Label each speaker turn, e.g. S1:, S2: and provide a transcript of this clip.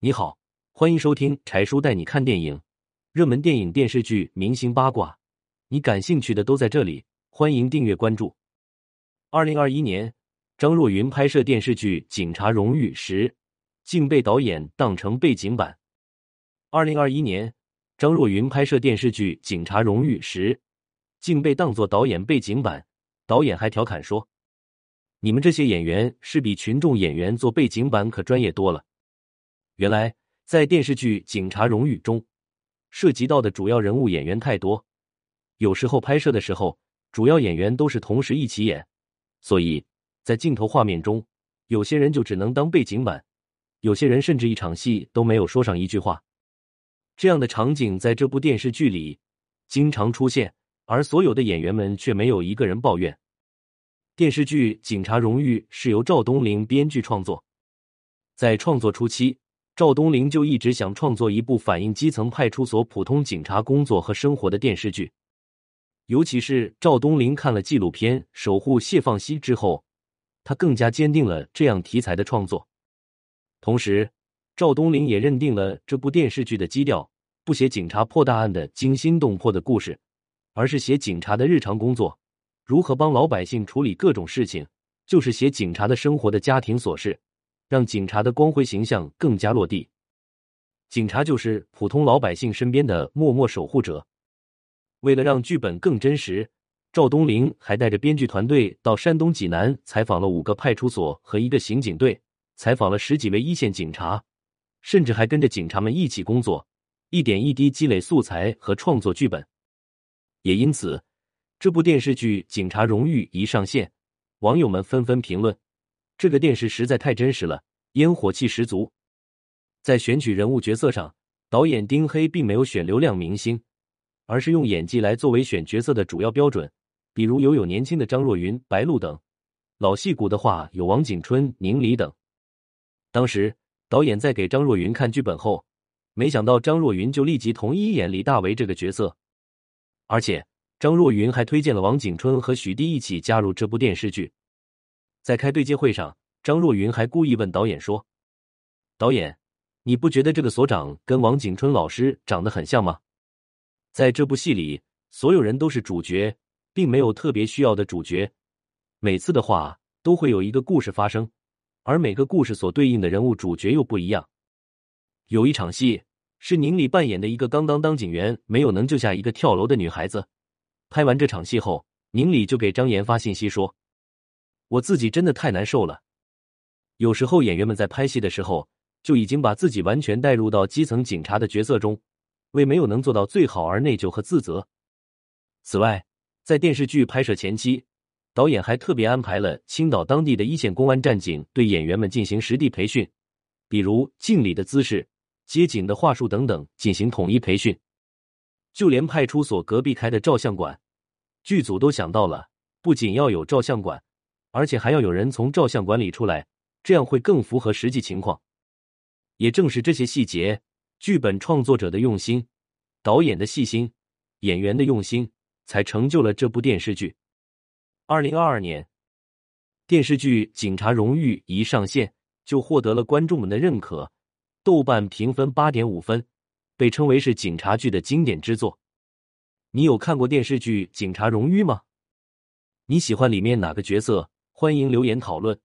S1: 你好，欢迎收听柴叔带你看电影，热门电影、电视剧、明星八卦，你感兴趣的都在这里。欢迎订阅关注。二零二一年，张若昀拍摄电视剧《警察荣誉》时，竟被导演当成背景板。二零二一年，张若昀拍摄电视剧《警察荣誉》时，竟被当作导演背景板。导演还调侃说：“你们这些演员是比群众演员做背景板可专业多了。”原来，在电视剧《警察荣誉》中，涉及到的主要人物演员太多，有时候拍摄的时候，主要演员都是同时一起演，所以在镜头画面中，有些人就只能当背景板，有些人甚至一场戏都没有说上一句话。这样的场景在这部电视剧里经常出现。而所有的演员们却没有一个人抱怨。电视剧《警察荣誉》是由赵东林编剧创作，在创作初期，赵东林就一直想创作一部反映基层派出所普通警察工作和生活的电视剧。尤其是赵东林看了纪录片《守护谢放西》之后，他更加坚定了这样题材的创作。同时，赵东林也认定了这部电视剧的基调不写警察破大案的惊心动魄的故事。而是写警察的日常工作，如何帮老百姓处理各种事情，就是写警察的生活的家庭琐事，让警察的光辉形象更加落地。警察就是普通老百姓身边的默默守护者。为了让剧本更真实，赵东林还带着编剧团队到山东济南采访了五个派出所和一个刑警队，采访了十几位一线警察，甚至还跟着警察们一起工作，一点一滴积累素材和创作剧本。也因此，这部电视剧《警察荣誉》一上线，网友们纷纷评论：这个电视实在太真实了，烟火气十足。在选取人物角色上，导演丁黑并没有选流量明星，而是用演技来作为选角色的主要标准。比如有有年轻的张若昀、白鹿等，老戏骨的话有王景春、宁理等。当时导演在给张若昀看剧本后，没想到张若昀就立即同意演李大为这个角色。而且张若昀还推荐了王景春和许娣一起加入这部电视剧。在开对接会上，张若昀还故意问导演说：“导演，你不觉得这个所长跟王景春老师长得很像吗？”在这部戏里，所有人都是主角，并没有特别需要的主角。每次的话都会有一个故事发生，而每个故事所对应的人物主角又不一样。有一场戏。是宁理扮演的一个刚刚当警员，没有能救下一个跳楼的女孩子。拍完这场戏后，宁理就给张岩发信息说：“我自己真的太难受了。”有时候演员们在拍戏的时候，就已经把自己完全带入到基层警察的角色中，为没有能做到最好而内疚和自责。此外，在电视剧拍摄前期，导演还特别安排了青岛当地的一线公安战警对演员们进行实地培训，比如敬礼的姿势。接警的话术等等进行统一培训，就连派出所隔壁开的照相馆，剧组都想到了，不仅要有照相馆，而且还要有人从照相馆里出来，这样会更符合实际情况。也正是这些细节，剧本创作者的用心，导演的细心，演员的用心，才成就了这部电视剧。二零二二年，电视剧《警察荣誉》一上线，就获得了观众们的认可。豆瓣评分八点五分，被称为是警察剧的经典之作。你有看过电视剧《警察荣誉》吗？你喜欢里面哪个角色？欢迎留言讨论。